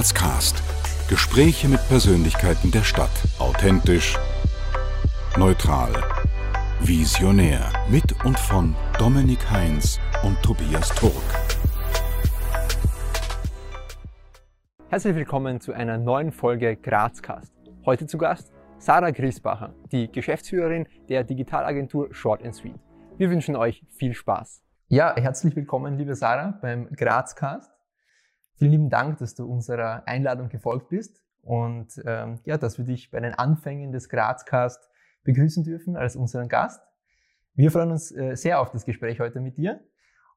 Grazcast. Gespräche mit Persönlichkeiten der Stadt. Authentisch, neutral, visionär. Mit und von Dominik Heinz und Tobias Turk. Herzlich willkommen zu einer neuen Folge Grazcast. Heute zu Gast Sarah Griesbacher, die Geschäftsführerin der Digitalagentur Short and Sweet. Wir wünschen euch viel Spaß. Ja, herzlich willkommen, liebe Sarah, beim Grazcast. Vielen lieben Dank, dass du unserer Einladung gefolgt bist und ähm, ja, dass wir dich bei den Anfängen des Grazcast begrüßen dürfen als unseren Gast. Wir freuen uns äh, sehr auf das Gespräch heute mit dir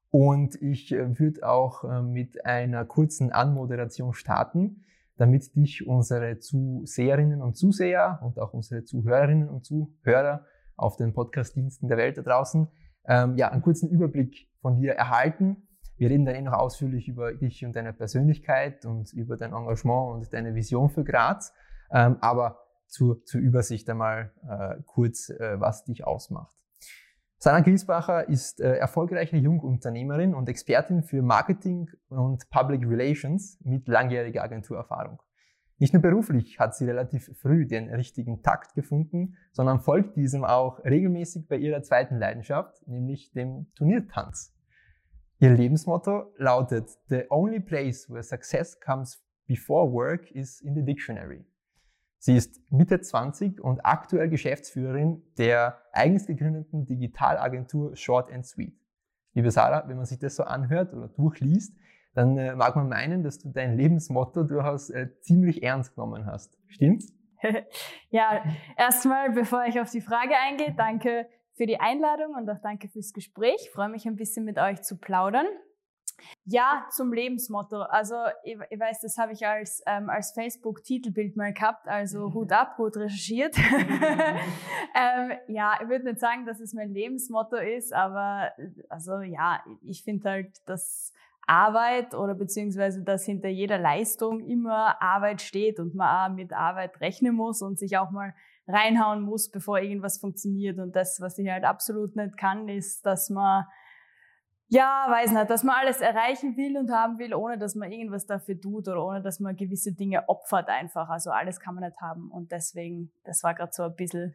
und ich äh, würde auch äh, mit einer kurzen Anmoderation starten, damit dich unsere Zuseherinnen und Zuseher und auch unsere Zuhörerinnen und Zuhörer auf den Podcastdiensten der Welt da draußen ähm, ja, einen kurzen Überblick von dir erhalten wir reden dann eh noch ausführlich über dich und deine Persönlichkeit und über dein Engagement und deine Vision für Graz. Ähm, aber zur, zur Übersicht einmal äh, kurz, äh, was dich ausmacht. Sana Griesbacher ist äh, erfolgreiche Jungunternehmerin und Expertin für Marketing und Public Relations mit langjähriger Agenturerfahrung. Nicht nur beruflich hat sie relativ früh den richtigen Takt gefunden, sondern folgt diesem auch regelmäßig bei ihrer zweiten Leidenschaft, nämlich dem Turniertanz. Ihr Lebensmotto lautet, The only place where success comes before work is in the dictionary. Sie ist Mitte 20 und aktuell Geschäftsführerin der eigens gegründeten Digitalagentur Short and Sweet. Liebe Sarah, wenn man sich das so anhört oder durchliest, dann äh, mag man meinen, dass du dein Lebensmotto durchaus äh, ziemlich ernst genommen hast. Stimmt's? ja, erstmal, bevor ich auf die Frage eingehe, danke für die Einladung und auch danke fürs Gespräch. Ich freue mich ein bisschen mit euch zu plaudern. Ja, zum Lebensmotto. Also ich, ich weiß, das habe ich als, ähm, als Facebook-Titelbild mal gehabt, also mhm. Hut ab, gut recherchiert. ähm, ja, ich würde nicht sagen, dass es mein Lebensmotto ist, aber also ja, ich finde halt, dass Arbeit oder beziehungsweise dass hinter jeder Leistung immer Arbeit steht und man auch mit Arbeit rechnen muss und sich auch mal reinhauen muss, bevor irgendwas funktioniert. Und das, was ich halt absolut nicht kann, ist, dass man, ja, weiß nicht, dass man alles erreichen will und haben will, ohne dass man irgendwas dafür tut oder ohne dass man gewisse Dinge opfert einfach. Also alles kann man nicht haben. Und deswegen, das war gerade so ein bisschen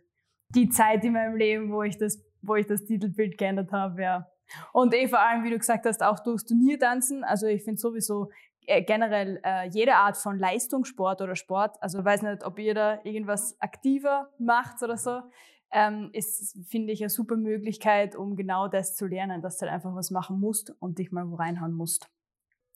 die Zeit in meinem Leben, wo ich das, wo ich das Titelbild geändert habe, ja. Und eh vor allem, wie du gesagt hast, auch durchs Turniertanzen. Also ich finde sowieso generell äh, jede Art von Leistungssport oder Sport, also weiß nicht, ob ihr da irgendwas aktiver macht oder so, ähm, ist, finde ich, eine super Möglichkeit, um genau das zu lernen, dass du halt einfach was machen musst und dich mal wo reinhauen musst.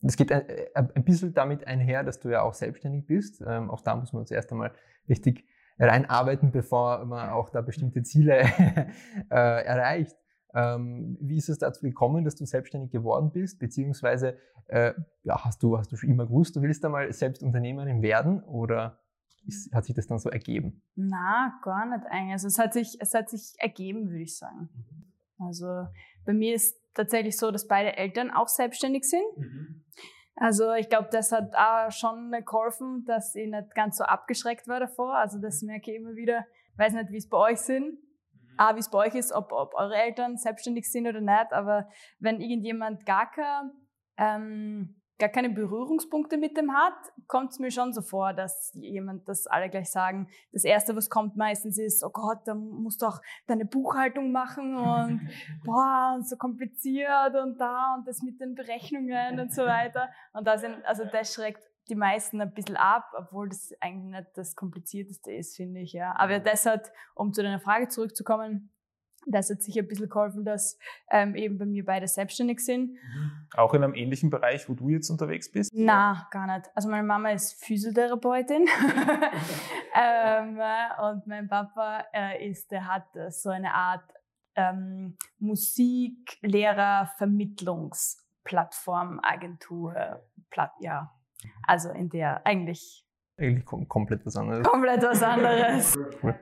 Das geht ein, äh, ein bisschen damit einher, dass du ja auch selbstständig bist. Ähm, auch da muss man zuerst einmal richtig reinarbeiten, bevor man auch da bestimmte Ziele äh, erreicht. Ähm, wie ist es dazu gekommen, dass du selbstständig geworden bist? Beziehungsweise äh, ja, hast, du, hast du schon immer gewusst, du willst einmal selbst Unternehmerin werden oder ist, hat sich das dann so ergeben? Na, gar nicht eigentlich. Also es hat sich, es hat sich ergeben, würde ich sagen. Mhm. Also bei mir ist tatsächlich so, dass beide Eltern auch selbstständig sind. Mhm. Also ich glaube, das hat auch schon geholfen, dass ich nicht ganz so abgeschreckt war davor. Also das merke ich immer wieder. Ich weiß nicht, wie es bei euch sind ah, wie es bei euch ist, ob, ob eure Eltern selbstständig sind oder nicht, aber wenn irgendjemand gar, kein, ähm, gar keine Berührungspunkte mit dem hat, kommt es mir schon so vor, dass jemand, das alle gleich sagen, das Erste, was kommt meistens ist, oh Gott, da musst du auch deine Buchhaltung machen und boah, und so kompliziert und da und das mit den Berechnungen und so weiter. Und da sind, also das schreckt die meisten ein bisschen ab, obwohl das eigentlich nicht das Komplizierteste ist, finde ich, ja. Aber das hat, um zu deiner Frage zurückzukommen, das hat sicher ein bisschen geholfen, dass ähm, eben bei mir beide selbstständig sind. Mhm. Auch in einem ähnlichen Bereich, wo du jetzt unterwegs bist? Na, gar nicht. Also meine Mama ist Physiotherapeutin ähm, und mein Papa äh, ist, der hat so eine Art ähm, Musiklehrer-Vermittlungsplattform, Agentur, Platt, ja, also in der eigentlich. Eigentlich komplett was anderes. Komplett was anderes.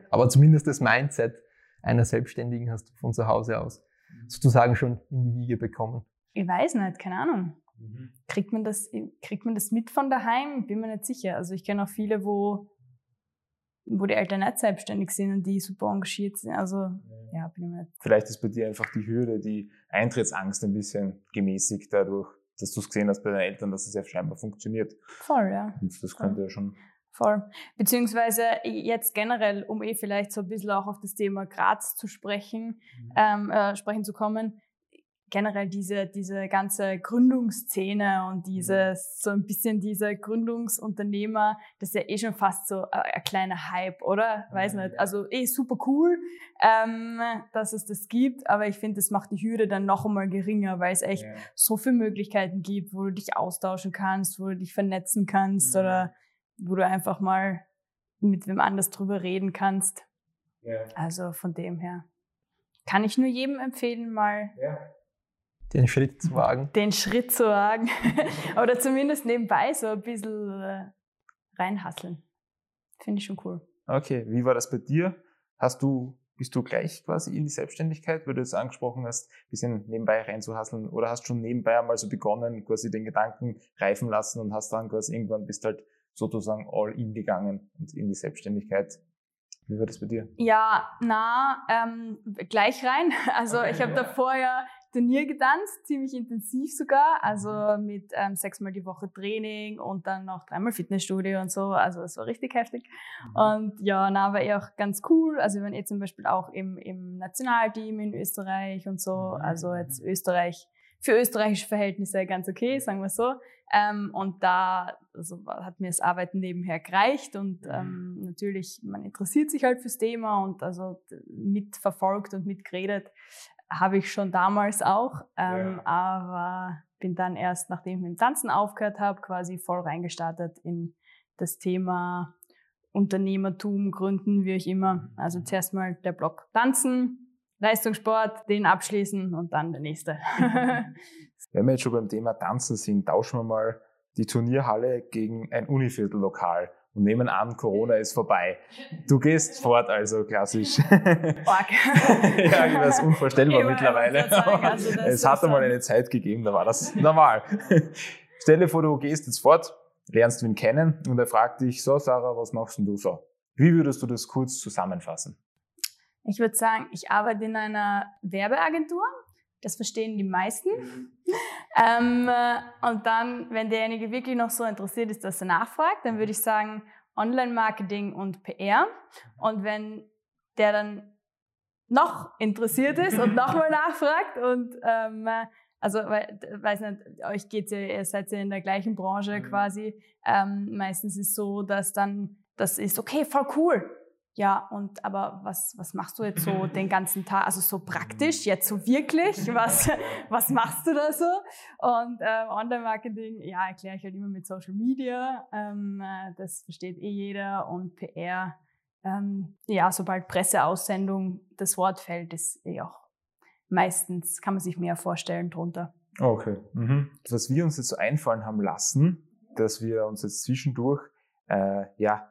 Aber zumindest das Mindset einer Selbstständigen hast du von zu Hause aus sozusagen schon in die Wiege bekommen. Ich weiß nicht, keine Ahnung. Mhm. Kriegt man das, kriegt man das mit von daheim? Bin mir nicht sicher. Also ich kenne auch viele, wo, wo die Eltern nicht selbstständig sind und die super engagiert sind. Also ja, bin ich mir nicht. Vielleicht ist bei dir einfach die Hürde, die Eintrittsangst ein bisschen gemäßigt dadurch dass du es gesehen hast bei deinen Eltern, dass es ja scheinbar funktioniert. Voll, ja. Und das könnte ja schon. Voll. Beziehungsweise jetzt generell, um eh vielleicht so ein bisschen auch auf das Thema Graz zu sprechen, mhm. ähm, äh, sprechen zu kommen, generell diese, diese ganze Gründungsszene und dieses, so ein bisschen dieser Gründungsunternehmer, das ist ja eh schon fast so ein, ein kleiner Hype, oder? Weiß nicht. Also eh super cool, ähm, dass es das gibt, aber ich finde, das macht die Hürde dann noch einmal geringer, weil es echt ja. so viele Möglichkeiten gibt, wo du dich austauschen kannst, wo du dich vernetzen kannst ja. oder wo du einfach mal mit wem anders drüber reden kannst. Also von dem her kann ich nur jedem empfehlen, mal den Schritt zu wagen. Den Schritt zu wagen. Oder zumindest nebenbei so ein bisschen äh, reinhasseln. Finde ich schon cool. Okay, wie war das bei dir? Hast du, bist du gleich quasi in die Selbstständigkeit, weil du es angesprochen hast, ein bisschen nebenbei reinzuhasseln? Oder hast schon nebenbei einmal so begonnen, quasi den Gedanken reifen lassen und hast dann quasi irgendwann bist halt sozusagen all in gegangen und in die Selbstständigkeit? Wie war das bei dir? Ja, na, ähm, gleich rein. Also okay, ich habe ja. davor ja Turnier getanzt, ziemlich intensiv sogar, also mhm. mit ähm, sechsmal die Woche Training und dann noch dreimal Fitnessstudio und so, also es war richtig heftig. Mhm. Und ja, na, war eh auch ganz cool, also wir waren eh zum Beispiel auch im, im Nationalteam in Österreich und so, mhm. also jetzt Österreich, für österreichische Verhältnisse ganz okay, sagen wir so. Ähm, und da also, hat mir das Arbeiten nebenher gereicht und ähm, natürlich, man interessiert sich halt fürs Thema und also mitverfolgt und mitgeredet habe ich schon damals auch, ähm, ja. aber bin dann erst, nachdem ich mit dem Tanzen aufgehört habe, quasi voll reingestartet in das Thema Unternehmertum, Gründen, wie auch immer. Also zuerst mal der Block Tanzen, Leistungssport, den abschließen und dann der nächste. Wenn wir jetzt schon beim Thema Tanzen sind, tauschen wir mal die Turnierhalle gegen ein Univiertellokal und nehmen an, Corona ist vorbei. Du gehst fort, also klassisch. Ja, das ist unvorstellbar mittlerweile. Sagen, also es hat einmal eine Zeit gegeben, da war das normal. Stell dir vor, du gehst jetzt fort, lernst ihn kennen und er fragt dich, so Sarah, was machst denn du so? Wie würdest du das kurz zusammenfassen? Ich würde sagen, ich arbeite in einer Werbeagentur. Das verstehen die meisten. ähm, und dann, wenn derjenige wirklich noch so interessiert ist, dass er nachfragt, dann würde ich sagen Online-Marketing und PR. Und wenn der dann noch interessiert ist und nochmal nachfragt und ähm, also weil, weiß nicht, euch geht's ja, ihr seid ja in der gleichen Branche mhm. quasi. Ähm, meistens ist es so, dass dann das ist okay, voll cool. Ja, und aber was, was machst du jetzt so den ganzen Tag? Also so praktisch, jetzt so wirklich? Was, was machst du da so? Und ähm, Online-Marketing, ja, erkläre ich halt immer mit Social Media. Ähm, äh, das versteht eh jeder. Und PR, ähm, ja, sobald Presseaussendung das Wort fällt, ist eh auch meistens, kann man sich mehr vorstellen drunter. Okay. Mhm. Was wir uns jetzt so einfallen haben lassen, dass wir uns jetzt zwischendurch äh, ja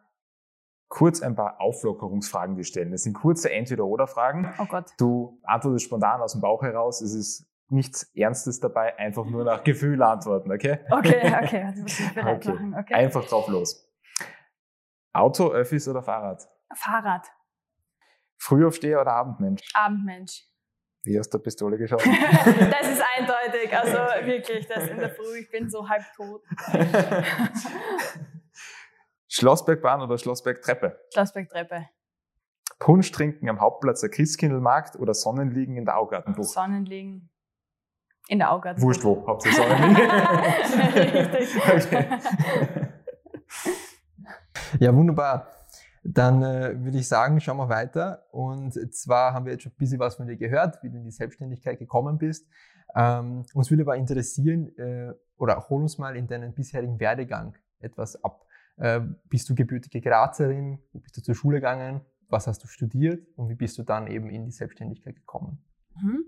kurz ein paar Auflockerungsfragen dir stellen. Das sind kurze Entweder-Oder-Fragen. Oh Gott. Du antwortest spontan aus dem Bauch heraus. Es ist nichts Ernstes dabei, einfach nur nach Gefühl antworten, okay? Okay, okay. Also muss ich bereit okay. machen. Okay. Einfach drauf los. Auto, Öffis oder Fahrrad? Fahrrad. Frühaufsteher oder Abendmensch? Abendmensch. Wie hast du Pistole geschaut? das ist eindeutig. Also wirklich, das in der Früh, ich bin so halb tot. Schlossbergbahn oder Schlossbergtreppe? Schlossbergtreppe. Punsch trinken am Hauptplatz der Christkindlmarkt oder Sonnenliegen in der Augartenbucht? Sonnenliegen in der Augartenbucht. Wurscht wo, Hauptsache Sonnenliegen. Ja, wunderbar. Dann äh, würde ich sagen, schauen wir weiter. Und zwar haben wir jetzt schon ein bisschen was von dir gehört, wie du in die Selbstständigkeit gekommen bist. Ähm, uns würde aber interessieren, äh, oder hol uns mal in deinen bisherigen Werdegang etwas ab. Äh, bist du gebürtige Grazerin? Wo bist du zur Schule gegangen? Was hast du studiert? Und wie bist du dann eben in die Selbstständigkeit gekommen? Mhm.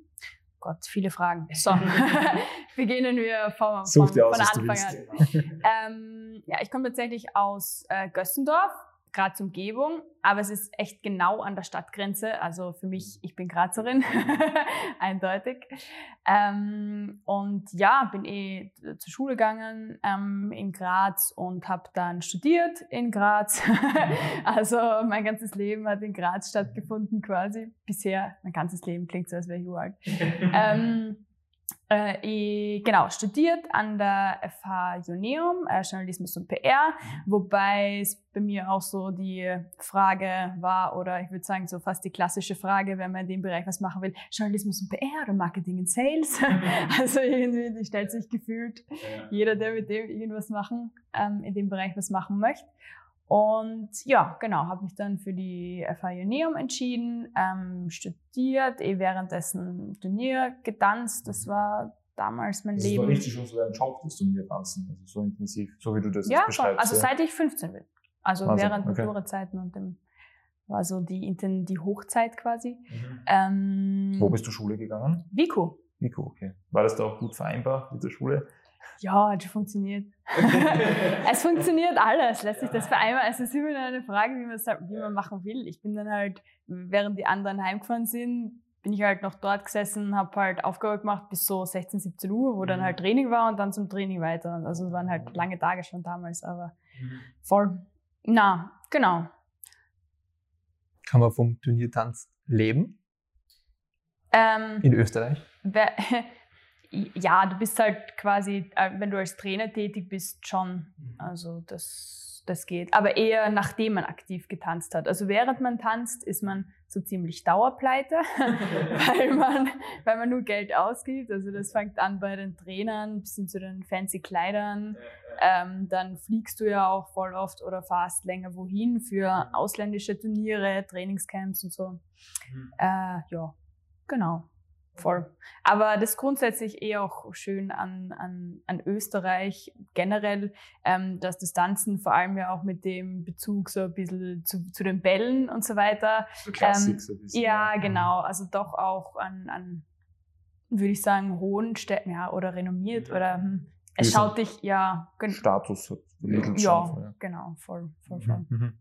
Gott, viele Fragen. So, beginnen wir vom, vom, von aus, Anfang an. ähm, ja, ich komme tatsächlich aus äh, Gössendorf Graz Umgebung, aber es ist echt genau an der Stadtgrenze. Also für mich, ich bin Grazerin, eindeutig. Ähm, und ja, bin eh zur Schule gegangen ähm, in Graz und habe dann studiert in Graz. also mein ganzes Leben hat in Graz stattgefunden quasi. Bisher, mein ganzes Leben klingt so, als wäre ich uralt. ähm, äh, ich, genau, studiert an der FH Joneum, äh, Journalismus und PR, wobei es bei mir auch so die Frage war, oder ich würde sagen, so fast die klassische Frage, wenn man in dem Bereich was machen will, Journalismus und PR oder Marketing und Sales. also irgendwie, die stellt sich gefühlt jeder, der mit dem irgendwas machen, ähm, in dem Bereich was machen möchte. Und ja, genau, habe mich dann für die FH Joneum entschieden, ähm, studiert, eh währenddessen Turnier getanzt. Das war damals mein Das Leben. war richtig schon so dein Job, das Turnier tanzen, also so intensiv, so wie du das ja, jetzt schon. beschreibst. Also ja. seit ich 15 bin. Also Wahnsinn, während okay. Matura-Zeiten und dem war so die, die Hochzeit quasi. Mhm. Ähm, Wo bist du Schule gegangen? Vico. Nico, okay. War das da auch gut vereinbar mit der Schule? Ja, hat schon funktioniert. es funktioniert alles. Lässt sich das vereinbaren? Es ist immer nur eine Frage, wie man es halt, wie man machen will. Ich bin dann halt, während die anderen heimgefahren sind, bin ich halt noch dort gesessen, habe halt Aufgabe gemacht bis so 16, 17 Uhr, wo dann Mhm. halt Training war und dann zum Training weiter. Also es waren halt lange Tage schon damals, aber voll. Na, genau. Kann man vom Turniertanz leben Ähm, in Österreich? ja, du bist halt quasi, äh, wenn du als Trainer tätig bist, schon. Also das, das geht. Aber eher nachdem man aktiv getanzt hat. Also während man tanzt, ist man so ziemlich Dauerpleite, weil, man, weil man nur Geld ausgibt. Also das fängt an bei den Trainern bis hin zu den fancy Kleidern. Ähm, dann fliegst du ja auch voll oft oder fast länger wohin für ausländische Turniere, Trainingscamps und so. Äh, ja, genau. Voll. Aber das ist grundsätzlich eh auch schön an, an, an Österreich generell, ähm, dass das Tanzen vor allem ja auch mit dem Bezug so ein bisschen zu, zu den Bällen und so weiter. Klassik Ähm, so ein bisschen. Ja, genau. Also doch auch an, an würde ich sagen, hohen Städten, ja, oder renommiert oder hm, es schaut dich, ja, Status hat ja. Ja. genau, voll, voll, voll. Mhm.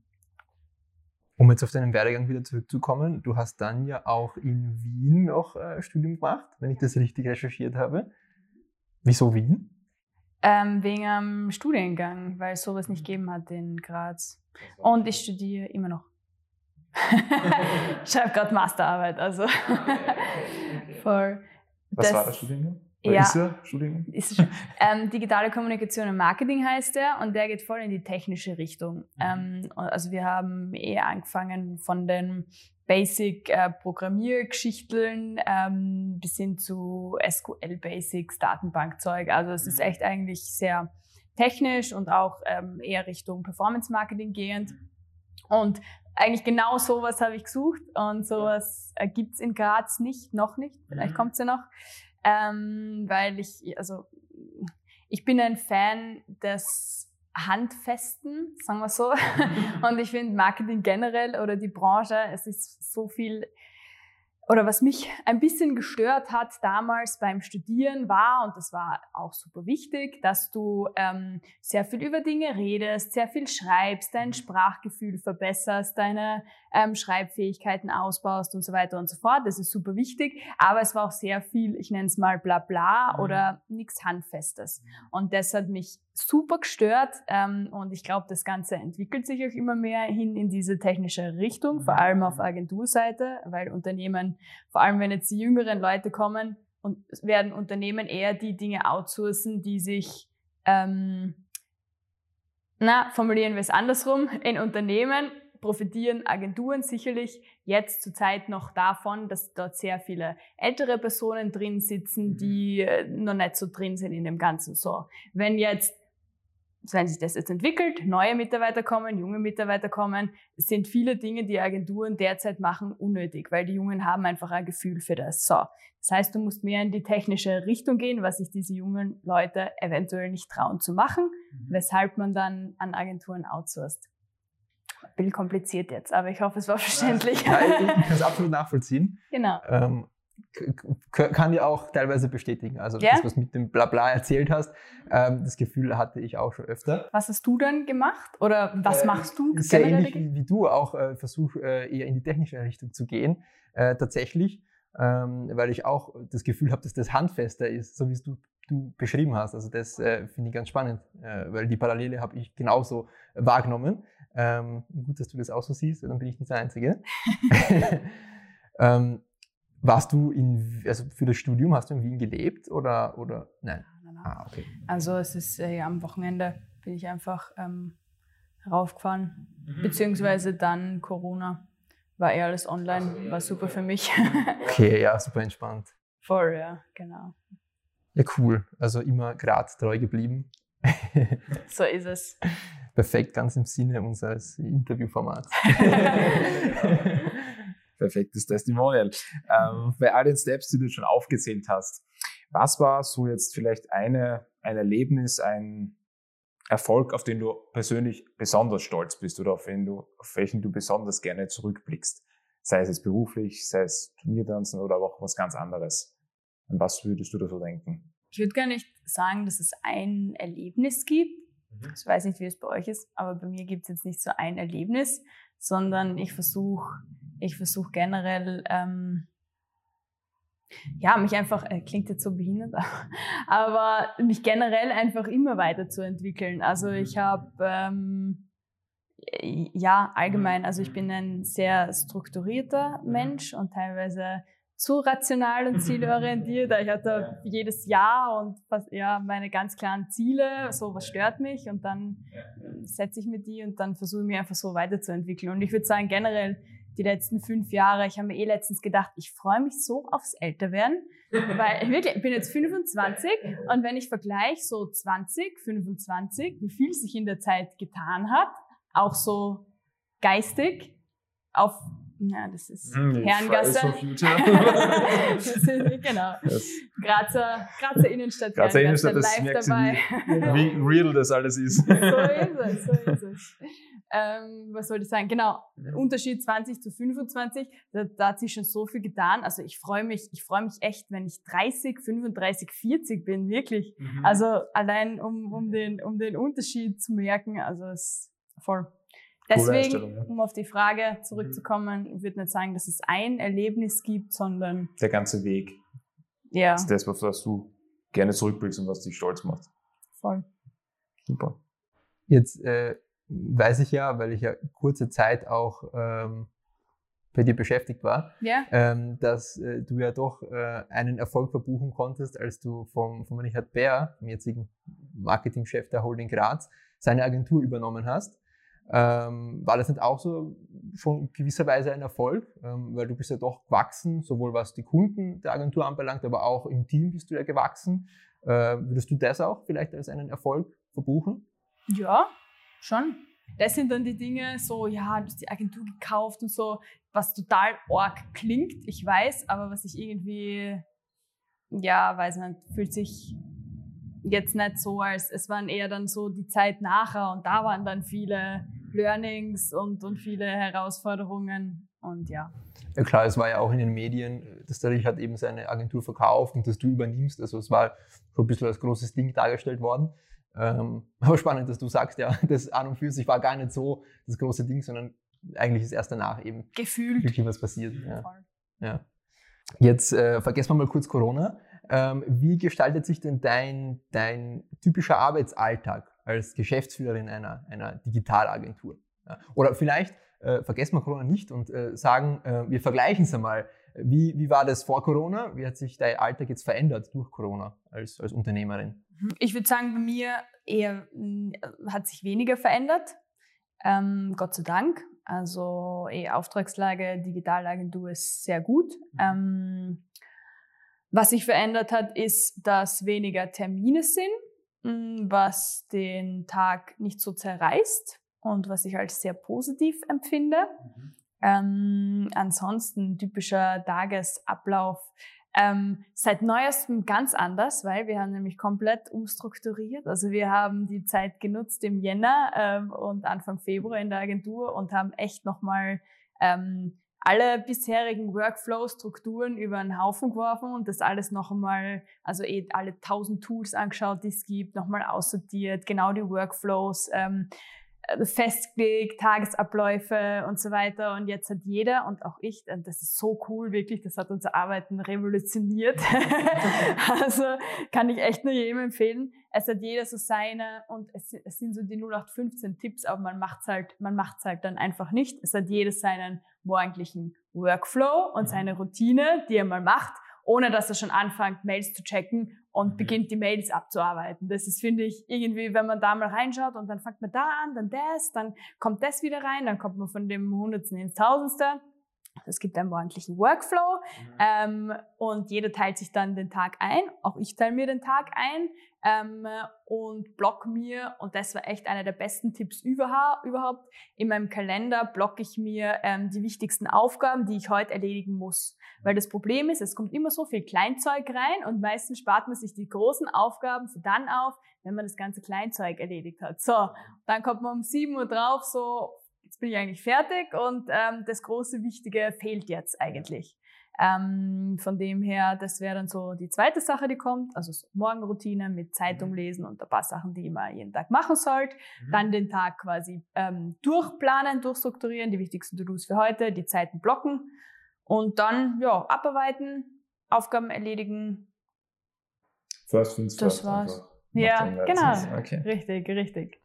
Um jetzt auf deinen Werdegang wieder zurückzukommen, du hast dann ja auch in Wien noch äh, Studium gemacht, wenn ich das richtig recherchiert habe. Wieso Wien? Ähm, wegen am Studiengang, weil es sowas nicht gegeben hat in Graz. Und ich studiere immer noch. ich schreibe gerade Masterarbeit, also voll. Was Das- war der Studiengang? Oder Ja. Ist er Studiengang? Ist es schon. Ähm, digitale Kommunikation und Marketing heißt der und der geht voll in die technische Richtung. Ähm, also wir haben eh angefangen von den Basic äh, ähm, bis hin zu SQL Basics, Datenbankzeug. Also es ist echt eigentlich sehr technisch und auch ähm, eher Richtung Performance Marketing gehend. Und eigentlich genau sowas habe ich gesucht und sowas äh, gibt's in Graz nicht, noch nicht. Vielleicht Mhm. kommt's ja noch. Ähm, weil ich, also ich bin ein Fan des Handfesten, sagen wir so. Und ich finde Marketing generell oder die Branche, es ist so viel, oder was mich ein bisschen gestört hat damals beim Studieren war, und das war auch super wichtig, dass du ähm, sehr viel über Dinge redest, sehr viel schreibst, dein Sprachgefühl verbesserst, deine ähm, Schreibfähigkeiten ausbaust und so weiter und so fort. Das ist super wichtig. Aber es war auch sehr viel, ich nenne es mal bla bla Mhm. oder nichts Handfestes. Und das hat mich super gestört. Ähm, und ich glaube, das Ganze entwickelt sich auch immer mehr hin in diese technische Richtung, vor allem auf Agenturseite, weil Unternehmen, vor allem wenn jetzt die jüngeren Leute kommen, und werden Unternehmen eher die Dinge outsourcen, die sich, ähm, na, formulieren wir es andersrum, in Unternehmen profitieren Agenturen sicherlich jetzt zurzeit noch davon, dass dort sehr viele ältere Personen drin sitzen, die äh, noch nicht so drin sind in dem Ganzen. So, wenn jetzt wenn sich das jetzt entwickelt, neue Mitarbeiter kommen, junge Mitarbeiter kommen, sind viele Dinge, die Agenturen derzeit machen, unnötig, weil die Jungen haben einfach ein Gefühl für das. So. Das heißt, du musst mehr in die technische Richtung gehen, was sich diese jungen Leute eventuell nicht trauen zu machen, weshalb man dann an Agenturen outsourced. Ein bisschen kompliziert jetzt, aber ich hoffe, es war verständlich. Ja, ich, kann es absolut nachvollziehen. genau. Ähm, kann dir auch teilweise bestätigen. Also Ja? das, was mit dem Blabla erzählt hast, ähm, das Gefühl hatte ich auch schon öfter. Was hast du dann gemacht? Oder was Äh, machst du? Sehr ähnlich wie, wie du auch äh, versuche, äh, eher in die technische Richtung zu gehen. Äh, tatsächlich, ähm, weil ich auch das Gefühl habe, dass das handfester ist, so wie es du, du beschrieben hast. Also das äh, finde ich ganz spannend, äh, weil die Parallele habe ich genauso wahrgenommen. Ähm, gut, dass du das auch so siehst, dann bin ich nicht der Einzige. ähm, Warst du in, also für das Studium hast du in Wien gelebt oder, oder nein? Nein, nein. Ah, okay. Also es ist äh, am Wochenende bin ich einfach ähm, raufgefahren, beziehungsweise dann Corona. War eher alles online, war super für mich. Okay, ja, super entspannt. Voll, ja, genau. Ja, cool. Also immer Graz treu geblieben. So ist es. Perfekt, ganz im Sinne unseres Interviewformats. Perfektes Testimonial. Ähm, bei all den Steps, die du schon aufgezählt hast, was war so jetzt vielleicht eine, ein Erlebnis, ein Erfolg, auf den du persönlich besonders stolz bist oder auf, den du, auf welchen du besonders gerne zurückblickst? Sei es jetzt beruflich, sei es Turniertanzen oder aber auch was ganz anderes. An was würdest du da so denken? Ich würde gar nicht sagen, dass es ein Erlebnis gibt. Ich weiß nicht, wie es bei euch ist, aber bei mir gibt es jetzt nicht so ein Erlebnis, sondern ich versuche ich versuch generell, ähm, ja, mich einfach, äh, klingt jetzt so behindert, aber mich generell einfach immer weiterzuentwickeln. Also ich habe, ähm, ja, allgemein, also ich bin ein sehr strukturierter Mensch und teilweise zu rational und zielorientiert. Ich hatte jedes Jahr und fast, ja, meine ganz klaren Ziele, so was stört mich und dann setze ich mir die und dann versuche ich mich einfach so weiterzuentwickeln. Und ich würde sagen, generell die letzten fünf Jahre, ich habe mir eh letztens gedacht, ich freue mich so aufs Älterwerden, weil wirklich, ich bin jetzt 25 und wenn ich vergleiche so 20, 25, wie viel sich in der Zeit getan hat, auch so geistig, auf ja, das ist Hm, Herrengasse. Genau. Das, Grazer, Grazer Innenstadt, Grazer Innenstadt, das live dabei. wie real das alles ist. so ist es, so ist es. Ähm, was soll ich sagen? Genau, Unterschied 20 zu 25, da, da hat sich schon so viel getan. Also ich freue mich, ich freue mich echt, wenn ich 30, 35, 40 bin, wirklich. Mhm. Also allein um, um, den, um den Unterschied zu merken, also es ist voll. Deswegen, ja. um auf die Frage zurückzukommen, ich würde nicht sagen, dass es ein Erlebnis gibt, sondern Der ganze Weg ja, ist das, auf was du gerne zurückblickst und was dich stolz macht. voll. Super. Jetzt äh, weiß ich ja, weil ich ja kurze Zeit auch ähm, bei dir beschäftigt war, Ja, ähm, dass äh, du ja doch äh, einen Erfolg verbuchen konntest, als du vom, vom Richard Bär, dem jetzigen Marketingchef der Holding Graz, seine Agentur übernommen hast. Ähm, war das nicht auch so schon gewisserweise ein Erfolg? Ähm, weil du bist ja doch gewachsen, sowohl was die Kunden der Agentur anbelangt, aber auch im Team bist du ja gewachsen. Äh, würdest du das auch vielleicht als einen Erfolg verbuchen? ja, schon. Das sind dann die Dinge, so, ja, du hast die Agentur gekauft und so, was total arg klingt, ich weiß, aber was ich irgendwie, ja, weiß nicht, fühlt sich jetzt nicht so, als es waren eher dann so die Zeit nachher und da waren dann viele Learnings und, und viele Herausforderungen und ja. Ja klar, es war ja auch in den Medien, dass der Richard eben seine Agentur verkauft und dass du übernimmst. Also es war schon ein bisschen als großes Ding dargestellt worden. Ähm, aber spannend, dass du sagst, ja, das an und für sich war gar nicht so das große Ding, sondern eigentlich ist erst danach eben Gefühlt. wirklich was passiert. Ja. Ja. Jetzt äh, vergessen wir mal kurz Corona. Ähm, wie gestaltet sich denn dein, dein typischer Arbeitsalltag als Geschäftsführerin einer, einer Digitalagentur? Ja. Oder vielleicht äh, vergessen wir Corona nicht und äh, sagen, äh, wir vergleichen es einmal. Wie, wie war das vor Corona? Wie hat sich dein Alltag jetzt verändert durch Corona als, als Unternehmerin? Ich würde sagen, bei mir eher mh, hat sich weniger verändert. Ähm, Gott sei Dank. Also eh, Auftragslage, Digitalagentur ist sehr gut. Ähm, was sich verändert hat, ist, dass weniger Termine sind, was den Tag nicht so zerreißt und was ich als sehr positiv empfinde. Ähm, ansonsten typischer Tagesablauf ähm, seit neuestem ganz anders, weil wir haben nämlich komplett umstrukturiert. Also wir haben die Zeit genutzt im Jänner ähm, und Anfang Februar in der Agentur und haben echt nochmal ähm, alle bisherigen Workflows, Strukturen über einen Haufen geworfen und das alles noch einmal, also eh alle tausend Tools angeschaut, die es gibt, nochmal aussortiert, genau die Workflows, ähm, äh, festgelegt, Tagesabläufe und so weiter. Und jetzt hat jeder und auch ich, und das ist so cool, wirklich, das hat unser Arbeiten revolutioniert. also kann ich echt nur jedem empfehlen. Es hat jeder so seine und es, es sind so die 0815 Tipps, aber man macht's halt, man macht's halt dann einfach nicht. Es hat jeder seinen morgendlichen Workflow und seine Routine, die er mal macht ohne dass er schon anfängt, Mails zu checken und mhm. beginnt die Mails abzuarbeiten. Das ist, finde ich, irgendwie, wenn man da mal reinschaut und dann fängt man da an, dann das, dann kommt das wieder rein, dann kommt man von dem Hundertsten ins Tausendste. Es gibt einen ordentlichen Workflow mhm. ähm, und jeder teilt sich dann den Tag ein. Auch ich teile mir den Tag ein ähm, und block mir, und das war echt einer der besten Tipps überhaupt, in meinem Kalender blocke ich mir ähm, die wichtigsten Aufgaben, die ich heute erledigen muss. Weil das Problem ist, es kommt immer so viel Kleinzeug rein und meistens spart man sich die großen Aufgaben für dann auf, wenn man das ganze Kleinzeug erledigt hat. So, dann kommt man um 7 Uhr drauf, so, bin ich eigentlich fertig und ähm, das große Wichtige fehlt jetzt eigentlich. Ähm, von dem her, das wäre dann so die zweite Sache, die kommt. Also so Morgenroutine mit Zeitung mhm. lesen und ein paar Sachen, die man jeden Tag machen sollte. Mhm. Dann den Tag quasi ähm, durchplanen, durchstrukturieren, die wichtigsten To-Dos für heute, die Zeiten blocken und dann ja abarbeiten, Aufgaben erledigen. First things das first. war's. Ja, genau. Okay. Richtig, richtig.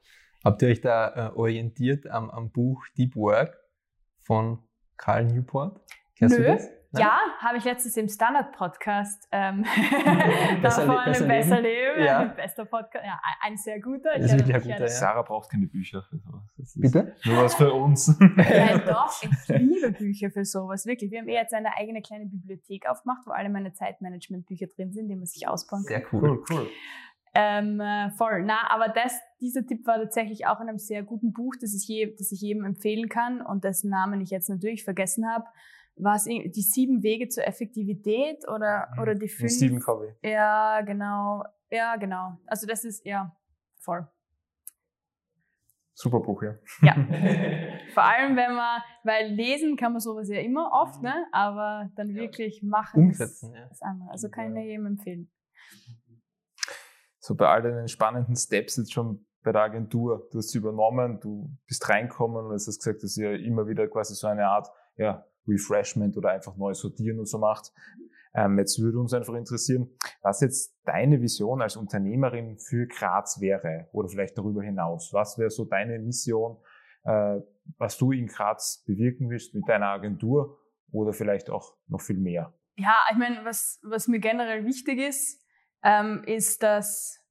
Habt ihr euch da äh, orientiert am, am Buch Deep Work von Carl Newport? Kennst Nö. du das? Ja, habe ich letztens im Standard-Podcast ähm, besser, davon besser, besser Leben. Ja. Bester Podcast, ja, ein sehr guter. Ich ist wirklich guter ja. Sarah braucht keine Bücher für sowas. Bitte? Nur was für uns. Nein, doch, ich liebe Bücher für sowas, wirklich. Wir haben eh jetzt eine eigene kleine Bibliothek aufgemacht, wo alle meine Zeitmanagement-Bücher drin sind, die man sich ausbauen kann. Sehr cool. Cool, cool. Ähm, äh, voll. Na, aber das, dieser Tipp war tatsächlich auch in einem sehr guten Buch, das ich, je, das ich jedem empfehlen kann und dessen Namen ich jetzt natürlich vergessen habe war es die sieben Wege zur Effektivität oder, mhm. oder die fünf? Stephen Covey. Ja, genau. Ja, genau. Also das ist, ja, voll. Super Buch, ja. Ja. Vor allem, wenn man, weil lesen kann man sowas ja immer oft, ne? Aber dann wirklich machen. Umsetzen, ja. Das andere. Also kann ich nur jedem empfehlen. So bei all den spannenden Steps jetzt schon bei der Agentur. Du hast sie übernommen, du bist reinkommen und hast gesagt, dass ihr immer wieder quasi so eine Art, ja, Refreshment oder einfach neu sortieren und so macht. Ähm, jetzt würde uns einfach interessieren, was jetzt deine Vision als Unternehmerin für Graz wäre oder vielleicht darüber hinaus. Was wäre so deine Mission, äh, was du in Graz bewirken willst mit deiner Agentur oder vielleicht auch noch viel mehr? Ja, ich meine, was, was mir generell wichtig ist, ähm, ist, dass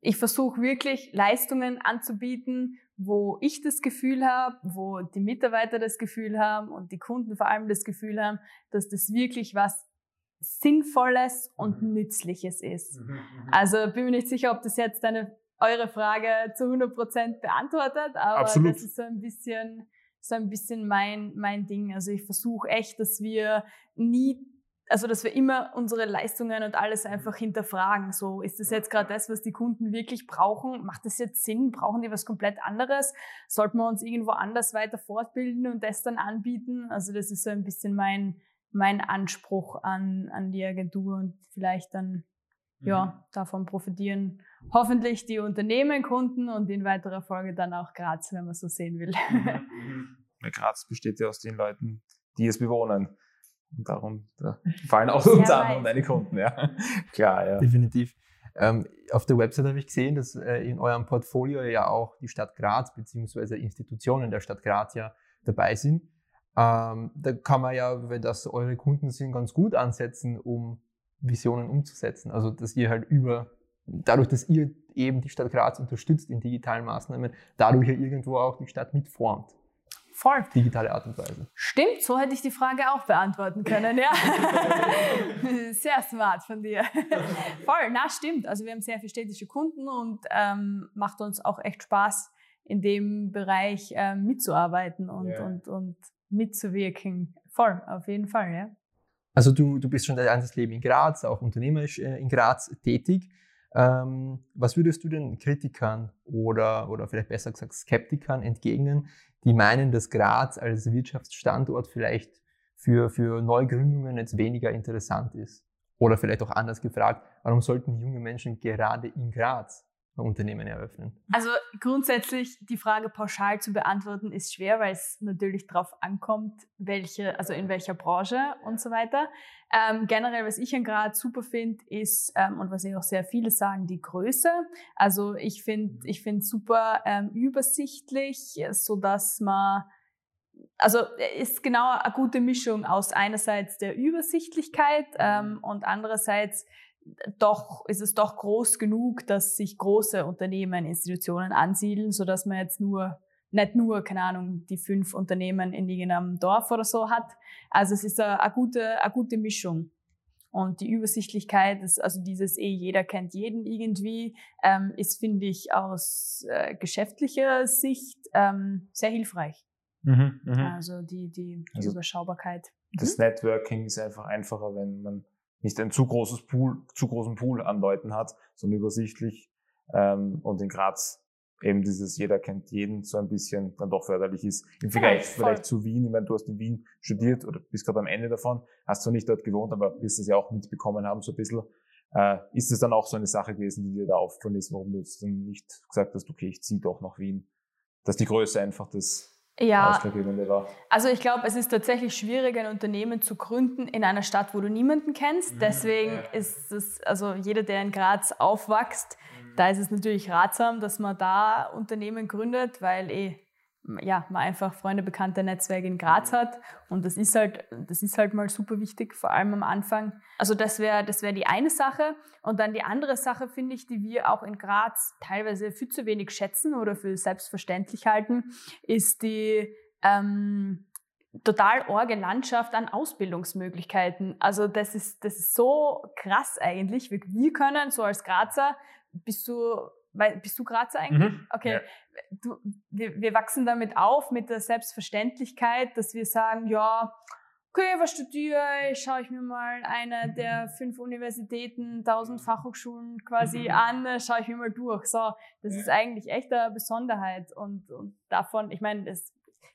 ich versuche wirklich Leistungen anzubieten, wo ich das Gefühl habe, wo die Mitarbeiter das Gefühl haben und die Kunden vor allem das Gefühl haben, dass das wirklich was Sinnvolles und mhm. Nützliches ist. Mhm, mhm. Also bin mir nicht sicher, ob das jetzt eine, eure Frage zu 100 Prozent beantwortet, aber Absolut. das ist so ein bisschen so ein bisschen mein mein Ding. Also ich versuche echt, dass wir nie also dass wir immer unsere Leistungen und alles einfach hinterfragen. So, ist das jetzt gerade das, was die Kunden wirklich brauchen? Macht das jetzt Sinn? Brauchen die was komplett anderes? Sollten wir uns irgendwo anders weiter fortbilden und das dann anbieten? Also das ist so ein bisschen mein, mein Anspruch an, an die Agentur und vielleicht dann ja, mhm. davon profitieren hoffentlich die Unternehmen, Kunden und in weiterer Folge dann auch Graz, wenn man so sehen will. Mhm. mhm. Graz besteht ja aus den Leuten, die es bewohnen. Und darum da fallen auch unter anderem deine Kunden, ja. Klar, ja. Definitiv. Ähm, auf der Website habe ich gesehen, dass äh, in eurem Portfolio ja auch die Stadt Graz bzw. Institutionen der Stadt Graz ja dabei sind. Ähm, da kann man ja, wenn das eure Kunden sind, ganz gut ansetzen, um Visionen umzusetzen. Also dass ihr halt über, dadurch, dass ihr eben die Stadt Graz unterstützt in digitalen Maßnahmen, dadurch ja irgendwo auch die Stadt mitformt. Voll. Digitale Art und Weise. Stimmt, so hätte ich die Frage auch beantworten können, ja. sehr smart von dir. Voll, na stimmt. Also wir haben sehr viele städtische Kunden und ähm, macht uns auch echt Spaß, in dem Bereich ähm, mitzuarbeiten und, yeah. und, und mitzuwirken. Voll, auf jeden Fall, ja. Also du, du bist schon dein ganzes Leben in Graz, auch unternehmerisch äh, in Graz tätig. Ähm, was würdest du den Kritikern oder, oder vielleicht besser gesagt Skeptikern entgegnen, die meinen, dass Graz als Wirtschaftsstandort vielleicht für, für Neugründungen jetzt weniger interessant ist. Oder vielleicht auch anders gefragt, warum sollten junge Menschen gerade in Graz Unternehmen eröffnen? Also grundsätzlich die Frage pauschal zu beantworten ist schwer, weil es natürlich darauf ankommt, welche, also in welcher Branche und so weiter. Ähm, generell, was ich an Graz super finde, ist, ähm, und was ich auch sehr viele sagen, die Größe. Also ich finde ich finde super ähm, übersichtlich, so dass man also ist genau eine gute Mischung aus einerseits der Übersichtlichkeit ähm, und andererseits doch ist es doch groß genug, dass sich große Unternehmen, Institutionen ansiedeln, so dass man jetzt nur nicht nur, keine Ahnung, die fünf Unternehmen in irgendeinem Dorf oder so hat. Also es ist eine, eine gute, eine gute Mischung. Und die Übersichtlichkeit, ist, also dieses eh jeder kennt jeden irgendwie, ähm, ist, finde ich, aus äh, geschäftlicher Sicht ähm, sehr hilfreich. Mhm, mh. Also die, die, die also Überschaubarkeit. Das mhm. Networking ist einfach einfacher, wenn man nicht ein zu großes Pool, zu großen Pool an Leuten hat, sondern übersichtlich ähm, und in Graz eben dieses jeder kennt jeden so ein bisschen dann doch förderlich ist. Im Vergleich ja, vielleicht zu Wien, ich meine, du hast in Wien studiert oder bist gerade am Ende davon, hast zwar nicht dort gewohnt, aber wirst es ja auch mitbekommen haben, so ein bisschen. Äh, ist es dann auch so eine Sache gewesen, die dir da aufgefallen ist, warum du jetzt dann nicht gesagt hast, okay, ich ziehe doch nach Wien? Dass die Größe einfach das ja, Also ich glaube, es ist tatsächlich schwierig, ein Unternehmen zu gründen in einer Stadt, wo du niemanden kennst. Mhm, Deswegen ja. ist es, also jeder, der in Graz aufwächst, mhm. da ist es natürlich ratsam, dass man da Unternehmen gründet, weil eh ja, man einfach Freunde, Bekannte, Netzwerke in Graz hat. Und das ist halt, das ist halt mal super wichtig, vor allem am Anfang. Also das wäre, das wäre die eine Sache. Und dann die andere Sache, finde ich, die wir auch in Graz teilweise viel zu wenig schätzen oder für selbstverständlich halten, ist die, ähm, total orge Landschaft an Ausbildungsmöglichkeiten. Also das ist, das ist so krass eigentlich. Wir, wir können so als Grazer, bist du weil, bist du Grazer eigentlich? Mhm. Okay. Ja. Du, wir, wir wachsen damit auf, mit der Selbstverständlichkeit, dass wir sagen, ja, okay, was studiere ich? Schaue ich mir mal eine der fünf Universitäten, tausend Fachhochschulen quasi mhm. an, schaue ich mir mal durch. So, das ist eigentlich echt eine Besonderheit. Und, und davon, ich meine, es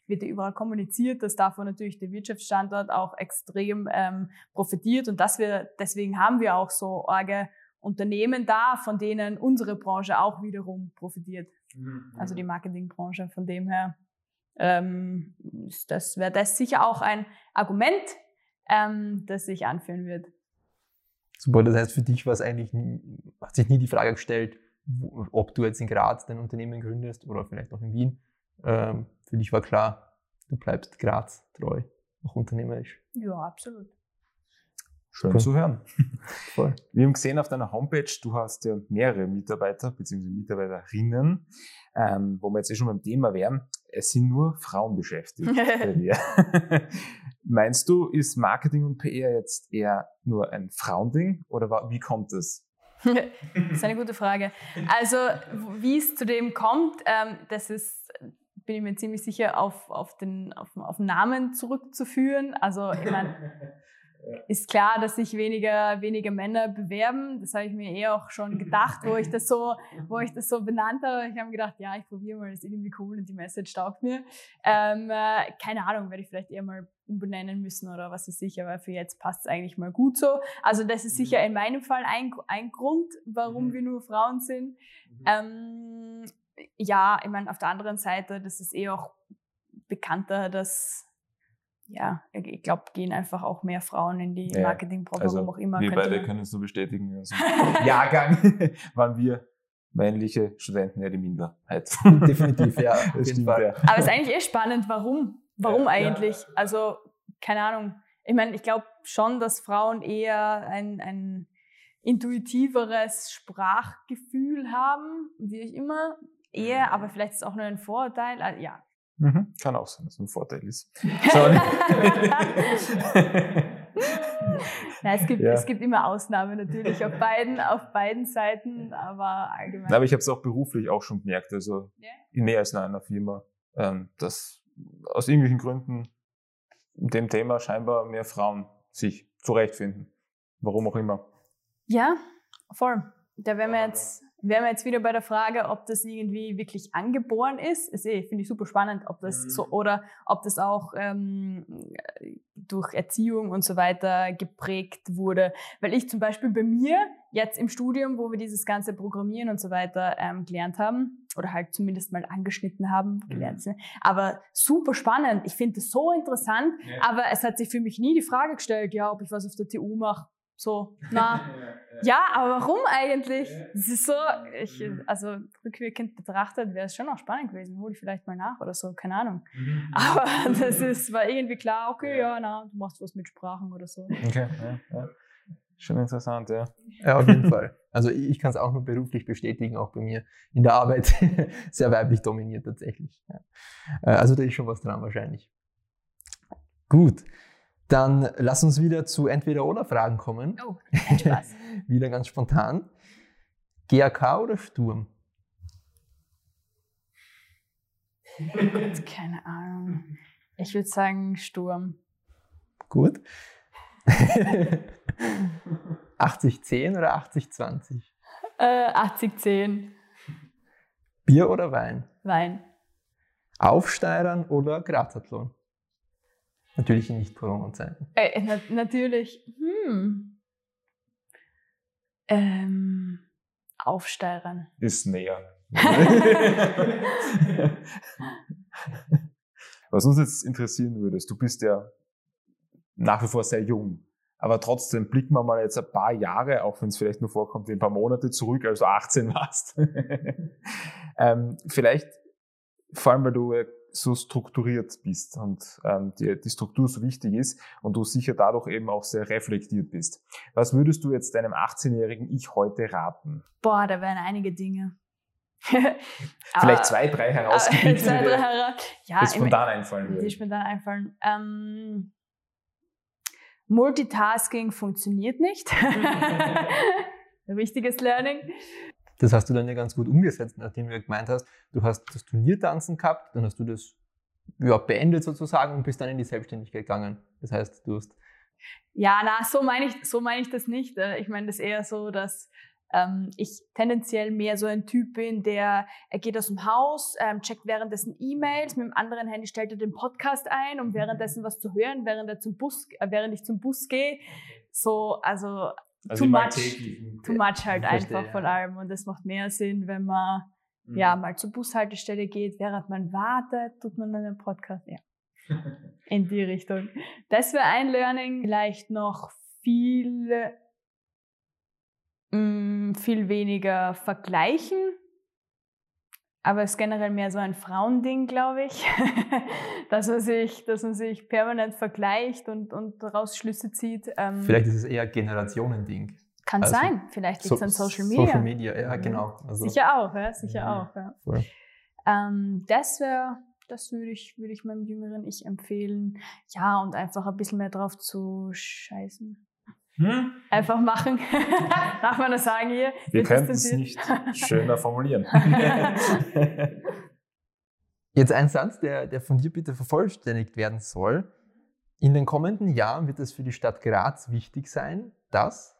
wird ja überall kommuniziert, dass davon natürlich der Wirtschaftsstandort auch extrem ähm, profitiert. Und dass wir, deswegen haben wir auch so arge Unternehmen da, von denen unsere Branche auch wiederum profitiert. Mhm. Also die Marketingbranche. Von dem her ähm, das wäre das sicher auch ein Argument, ähm, das sich anführen wird. Super, das heißt, für dich war es eigentlich, hat sich nie die Frage gestellt, ob du jetzt in Graz dein Unternehmen gründest oder vielleicht auch in Wien. Ähm, für dich war klar, du bleibst Graz treu, auch unternehmerisch. Ja, absolut. Schön cool. zu hören. Voll. Wir haben gesehen auf deiner Homepage, du hast ja mehrere Mitarbeiter bzw. Mitarbeiterinnen, ähm, wo wir jetzt eh schon beim Thema wären. Es sind nur Frauen beschäftigt bei dir. Meinst du, ist Marketing und PR jetzt eher nur ein Frauending oder wie kommt es? das ist eine gute Frage. Also, wie es zu dem kommt, ähm, das ist, bin ich mir ziemlich sicher, auf, auf, den, auf, auf den Namen zurückzuführen. Also, ich meine, ist klar, dass sich weniger, weniger Männer bewerben. Das habe ich mir eh auch schon gedacht, wo ich das so, wo ich das so benannt habe. Ich habe mir gedacht, ja, ich probiere mal, das ist irgendwie cool und die Message taugt mir. Ähm, äh, keine Ahnung, werde ich vielleicht eher mal umbenennen müssen oder was ist sicher, aber für jetzt passt es eigentlich mal gut so. Also das ist sicher mhm. in meinem Fall ein, ein Grund, warum mhm. wir nur Frauen sind. Mhm. Ähm, ja, ich meine, auf der anderen Seite, das ist eh auch bekannter, dass ja, ich glaube, gehen einfach auch mehr Frauen in die ja, Marketingbranche, also warum auch immer. Wir beide können es nur bestätigen. Also Jahrgang waren wir männliche Studenten ja die Minderheit. Definitiv, ja. Das stimmt, ja. Aber es ist eigentlich eh spannend, warum? Warum ja, eigentlich? Ja. Also, keine Ahnung. Ich meine, ich glaube schon, dass Frauen eher ein, ein intuitiveres Sprachgefühl haben, wie ich immer. Eher, aber vielleicht ist es auch nur ein Vorurteil. Also, ja, Mhm. Kann auch sein, dass es ein Vorteil ist. ja, es, gibt, ja. es gibt immer Ausnahmen natürlich auf beiden, auf beiden Seiten, aber allgemein. Aber ich habe es auch beruflich auch schon gemerkt, also yeah. in mehr als einer Firma, ähm, dass aus irgendwelchen Gründen in dem Thema scheinbar mehr Frauen sich zurechtfinden. Warum auch immer. Ja, voll. Da werden wir jetzt wären wir jetzt wieder bei der Frage, ob das irgendwie wirklich angeboren ist. ist eh, finde ich super spannend, ob das so oder ob das auch ähm, durch Erziehung und so weiter geprägt wurde. Weil ich zum Beispiel bei mir jetzt im Studium, wo wir dieses ganze Programmieren und so weiter ähm, gelernt haben oder halt zumindest mal angeschnitten haben, gelernt. Mhm. Aber super spannend. Ich finde es so interessant, ja. aber es hat sich für mich nie die Frage gestellt, ja, ob ich was auf der TU mache so, na, ja, aber warum eigentlich? Es ist so, ich, also rückwirkend betrachtet wäre es schon auch spannend gewesen. Hol ich vielleicht mal nach oder so, keine Ahnung. Aber das ist, war irgendwie klar, okay, ja, na, du machst was mit Sprachen oder so. Okay, ja, ja. Schon interessant, ja. Ja, auf jeden Fall. Also ich, ich kann es auch nur beruflich bestätigen, auch bei mir in der Arbeit sehr weiblich dominiert tatsächlich. Ja. Äh, also da ist schon was dran wahrscheinlich. Gut. Dann lass uns wieder zu Entweder-Oder-Fragen kommen. Oh, Spaß. wieder ganz spontan. GAK oder Sturm? Keine Ahnung. Ich würde sagen Sturm. Gut. 80-10 oder 80-20? Äh, 80-10. Bier oder Wein? Wein. Aufsteigern oder Grazathlon? Natürlich in Nicht-Corona-Zeiten. Äh, na natürlich. Hm. Ähm, aufsteigern. Ist näher. Was uns jetzt interessieren würde, ist, du bist ja nach wie vor sehr jung. Aber trotzdem blicken wir mal jetzt ein paar Jahre, auch wenn es vielleicht nur vorkommt, wie ein paar Monate zurück, also 18 warst. ähm, vielleicht, vor allem weil du so strukturiert bist und ähm, die, die Struktur so wichtig ist und du sicher dadurch eben auch sehr reflektiert bist. Was würdest du jetzt deinem 18-jährigen Ich heute raten? Boah, da wären einige Dinge. Vielleicht zwei, drei herausgepickt, zwei, drei hera ja, die spontan einfallen würde. Die spontan einfallen. Ähm, Multitasking funktioniert nicht. Wichtiges Learning. Das hast du dann ja ganz gut umgesetzt, nachdem du gemeint hast, du hast das Turniertanzen gehabt, dann hast du das ja, beendet sozusagen und bist dann in die Selbstständigkeit gegangen. Das heißt, du hast. Ja, na, so meine ich, so meine ich das nicht. Äh, ich meine das eher so, dass ähm, ich tendenziell mehr so ein Typ bin, der er geht aus dem Haus, ähm, checkt währenddessen E-Mails, mit dem anderen Handy stellt er den Podcast ein, um währenddessen was zu hören, während er zum Bus, äh, während ich zum Bus gehe. So, also also too much, too much halt Verstehe, einfach von allem. Und es macht mehr Sinn, wenn man mhm. ja mal zur Bushaltestelle geht, während man wartet, tut man dann einen Podcast. Ja. In die Richtung. Das wäre ein Learning. Vielleicht noch viel, mh, mm, viel weniger vergleichen aber es ist generell mehr so ein Frauending, glaube ich, dass, man sich, dass man sich permanent vergleicht und, und daraus Schlüsse zieht. Ähm, Vielleicht ist es eher Generationending. Kann also, sein, vielleicht liegt es so, an Social Media. Social Media, ja, genau. Also, sicher auch, ja, sicher ja, auch. Ja. Ähm, das wäre, das würde ich, würde ich meinem jüngeren Ich empfehlen. Ja, und einfach ein bisschen mehr drauf zu scheißen. Hm? Einfach machen. Darf man das sagen hier? Wir könnten es nicht schöner formulieren. Jetzt ein Satz, der, der von dir bitte vervollständigt werden soll. In den kommenden Jahren wird es für die Stadt Graz wichtig sein, dass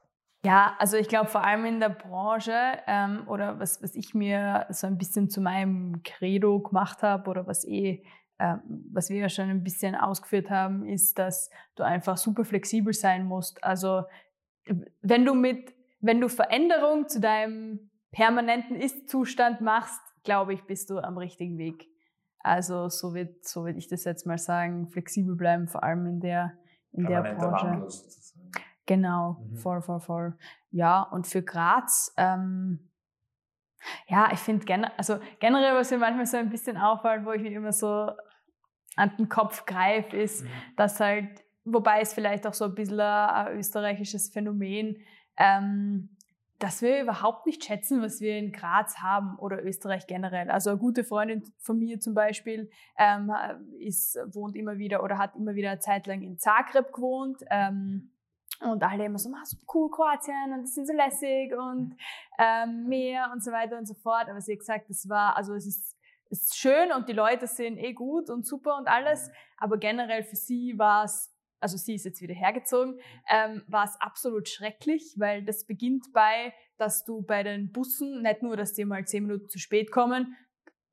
ja, also ich glaube vor allem in der Branche ähm, oder was, was ich mir so ein bisschen zu meinem Credo gemacht habe oder was eh was wir ja schon ein bisschen ausgeführt haben, ist, dass du einfach super flexibel sein musst. Also wenn du mit, wenn du Veränderung zu deinem permanenten Ist-Zustand machst, glaube ich, bist du am richtigen Weg. Also so wird, so würde ich das jetzt mal sagen, flexibel bleiben, vor allem in der, in der Branche. Genau, mhm. voll, voll, voll. Ja, und für Graz, ähm, ja, ich finde generell, also generell, was mir manchmal so ein bisschen auffällt, wo ich mir immer so an den Kopf greife, ist, mhm. dass halt, wobei es vielleicht auch so ein bisschen ein, österreichisches Phänomen, ähm, dass wir überhaupt nicht schätzen, was wir in Graz haben oder Österreich generell. Also eine gute Freundin von mir zum Beispiel ähm, ist, wohnt immer wieder oder hat immer wieder eine Zeit lang in Zagreb gewohnt. Ähm, und alle immer so, ah, so cool, Kroatien und das sind so lässig und ähm, Meer und so weiter und so fort. Aber sie hat gesagt, das war, also es ist ist schön und die Leute sind eh gut und super und alles, aber generell für sie war es also sie ist jetzt wieder hergezogen, ähm, war es absolut schrecklich, weil das beginnt bei, dass du bei den Bussen nicht nur, dass die mal zehn Minuten zu spät kommen,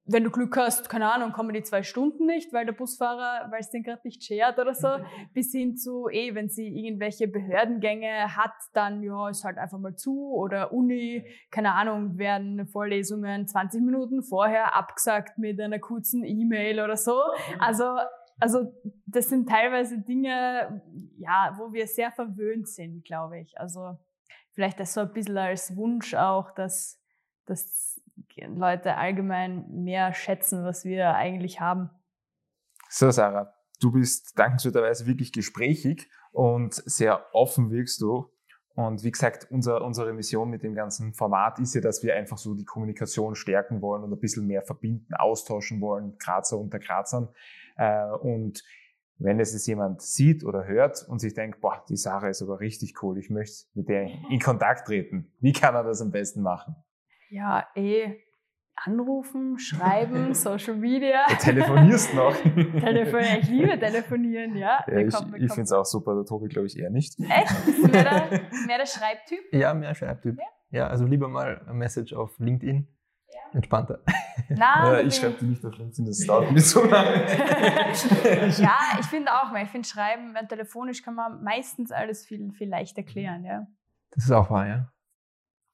wenn du Glück hast, keine Ahnung, kommen die zwei Stunden nicht, weil der Busfahrer, weil es den gerade nicht schert oder so, bis hin zu, eh, wenn sie irgendwelche Behördengänge hat, dann, ja, ist halt einfach mal zu oder Uni, keine Ahnung, werden Vorlesungen 20 Minuten vorher abgesagt mit einer kurzen E-Mail oder so. Also, also, das sind teilweise Dinge, ja, wo wir sehr verwöhnt sind, glaube ich. Also, vielleicht das so ein bisschen als Wunsch auch, dass, dass Leute allgemein mehr schätzen, was wir eigentlich haben. So, Sarah, du bist dankenswerterweise wirklich gesprächig und sehr offen wirkst du. Und wie gesagt, unser, unsere Mission mit dem ganzen Format ist ja, dass wir einfach so die Kommunikation stärken wollen und ein bisschen mehr verbinden, austauschen wollen, Grazer unter Grazern. Äh, und wenn es jetzt jemand sieht oder hört und sich denkt, boah, die Sarah ist aber richtig cool, ich möchte mit der in Kontakt treten. Wie kann er das am besten machen? Ja, eh anrufen, schreiben, Social Media. Du telefonierst noch. telefonieren, ich liebe telefonieren, ja. ja ich ich finde es auch super, der Tobi glaube ich eher nicht. Echt? Bist du mehr der, mehr der Schreibtyp? Ja, mehr Schreibtyp. Ja? ja, also lieber mal ein Message auf LinkedIn. Ja. Entspannter. Na, ja, ich schreibe die nicht auf LinkedIn, das dauert mir so lange. ja, ich finde auch, weil ich finde Schreiben, telefonisch kann man meistens alles viel, viel leichter klären, ja. Das ist auch wahr, ja.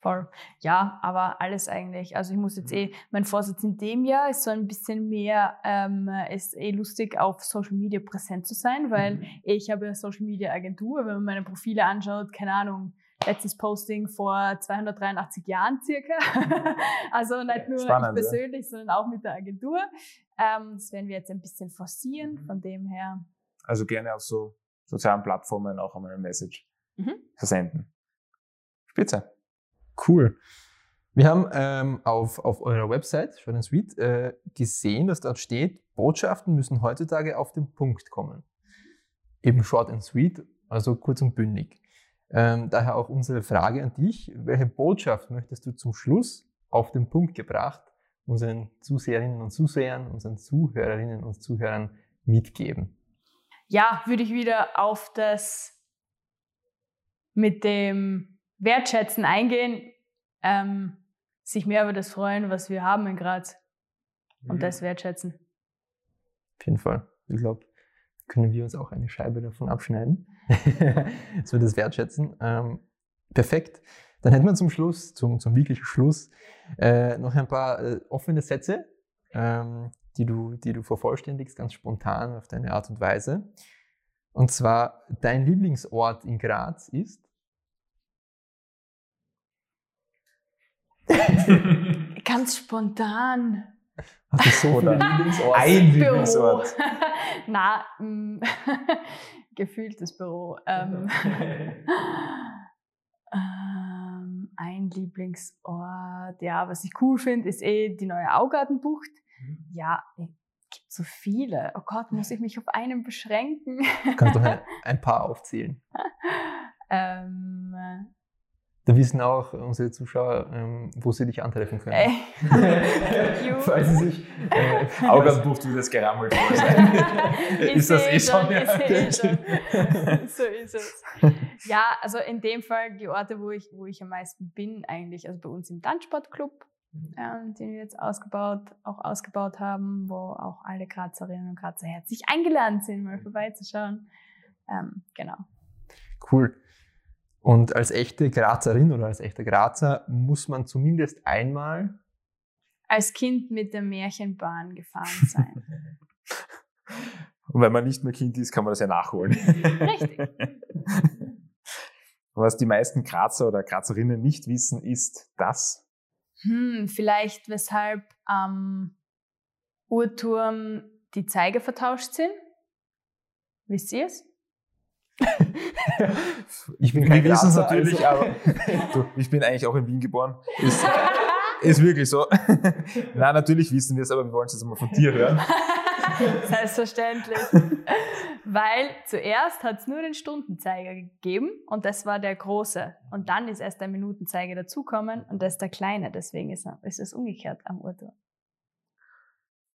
Voll. Ja, aber alles eigentlich. Also ich muss jetzt eh, mein Vorsatz in dem Jahr ist so ein bisschen mehr, ähm, ist eh lustig, auf Social Media präsent zu sein, weil mhm. ich habe eine Social Media Agentur, wenn man meine Profile anschaut, keine Ahnung, letztes Posting vor 283 Jahren circa. also nicht nur Spannend, ich persönlich, ja. sondern auch mit der Agentur. Ähm, das werden wir jetzt ein bisschen forcieren, mhm. von dem her. Also gerne auf so sozialen Plattformen auch einmal eine Message mhm. versenden. Spitze. Cool. Wir haben ähm, auf, auf eurer Website, Short Sweet, äh, gesehen, dass dort steht, Botschaften müssen heutzutage auf den Punkt kommen. Eben short and sweet, also kurz und bündig. Ähm, daher auch unsere Frage an dich. Welche Botschaft möchtest du zum Schluss auf den Punkt gebracht unseren Zuseherinnen und Zusehern, unseren Zuhörerinnen und Zuhörern mitgeben? Ja, würde ich wieder auf das mit dem Wertschätzen eingehen, ähm, sich mehr über das freuen, was wir haben in Graz und mhm. das wertschätzen. Auf jeden Fall. Ich glaube, können wir uns auch eine Scheibe davon abschneiden, dass wir das wertschätzen. Ähm, perfekt. Dann hätten wir zum Schluss, zum, zum wirklichen Schluss, äh, noch ein paar äh, offene Sätze, ähm, die, du, die du vervollständigst, ganz spontan auf deine Art und Weise. Und zwar, dein Lieblingsort in Graz ist? Ganz spontan. Hast du so viele Lieblingsort? Ein Lieblingsort. Na, mm, gefühltes Büro. Ähm, ähm, ein Lieblingsort, ja, was ich cool finde, ist eh die neue Augartenbucht. Mhm. Ja, gibt so viele. Oh Gott, muss ich mich auf einen beschränken? Kannst du ein, ein paar aufzählen? ähm, da wissen auch unsere Zuschauer, ähm, wo sie dich antreffen können. Ey. Falls sie sich äh, Augenbuch du das gerammelt sein. ist das eh schon? Ja. Eh schon. so ist es. Ja, also in dem Fall die Orte, wo ich, wo ich am meisten bin, eigentlich, also bei uns im Tanzsportclub, ähm, den wir jetzt ausgebaut, auch ausgebaut haben, wo auch alle Grazerinnen und Grazer herzlich eingeladen sind, mal vorbeizuschauen. Ähm, genau. Cool. Und als echte Grazerin oder als echter Grazer muss man zumindest einmal als Kind mit der Märchenbahn gefahren sein. Und wenn man nicht mehr Kind ist, kann man das ja nachholen. Richtig. Was die meisten Grazer oder Grazerinnen nicht wissen, ist das. Hm, vielleicht weshalb am Uhrturm die Zeiger vertauscht sind. Wisst ihr es? Ich bin kein Wir wissen es natürlich, also. aber du, ich bin eigentlich auch in Wien geboren. Ist, ist wirklich so. Nein, natürlich wissen wir es, aber wir wollen es jetzt mal von dir hören. Selbstverständlich. Weil zuerst hat es nur den Stundenzeiger gegeben und das war der große. Und dann ist erst der Minutenzeiger dazukommen und das ist der kleine. Deswegen ist, ist es umgekehrt am Uhrturm.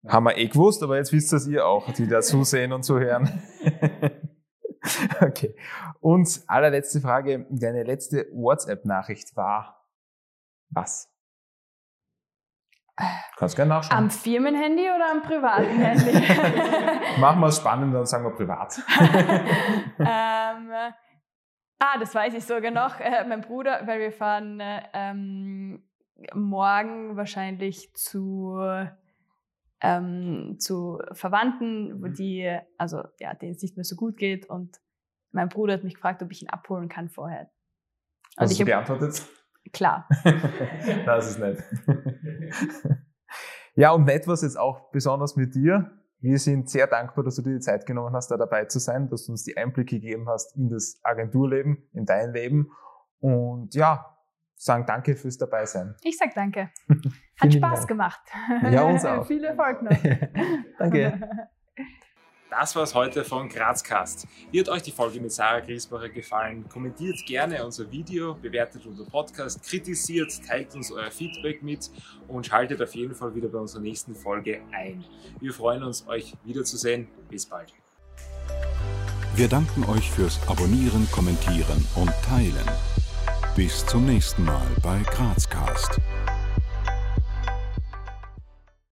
Haben wir eh gewusst, aber jetzt wisst ihr es ihr auch, die da zusehen und zuhören. Okay. Und allerletzte Frage. Deine letzte WhatsApp-Nachricht war was? Kannst gerne nachschauen. Am Firmenhandy oder am privaten Handy? Machen wir es spannend und sagen wir privat. ähm, ah, das weiß ich sogar noch. Äh, mein Bruder, weil wir fahren äh, ähm, morgen wahrscheinlich zu, ähm, zu Verwandten, wo Mhm. die, also ja, denen es nicht mehr so gut geht und mein Bruder hat mich gefragt, ob ich ihn abholen kann vorher. Und Hast du hab, beantwortet? klar. das ist nett. ja, und nett war es jetzt auch besonders mit dir. Wir sind sehr dankbar, dass du dir die Zeit genommen hast, da dabei zu sein, dass du uns die Einblicke gegeben hast in das Agenturleben, in dein Leben. Und ja, sagen danke fürs Dabeisein. Ich sag danke. Hat Spaß Dank. gemacht. Ja, uns auch. Viel Erfolg noch. Danke. Das war's heute von Grazcast. Hat euch die Folge mit Sarah Griesbacher gefallen? Kommentiert gerne unser Video, bewertet unser Podcast, kritisiert, teilt uns euer Feedback mit und schaltet auf jeden Fall wieder bei unserer nächsten Folge ein. Wir freuen uns, euch wiederzusehen. Bis bald. Wir danken euch fürs Abonnieren, Kommentieren und Teilen. Bis zum nächsten Mal bei Grazcast.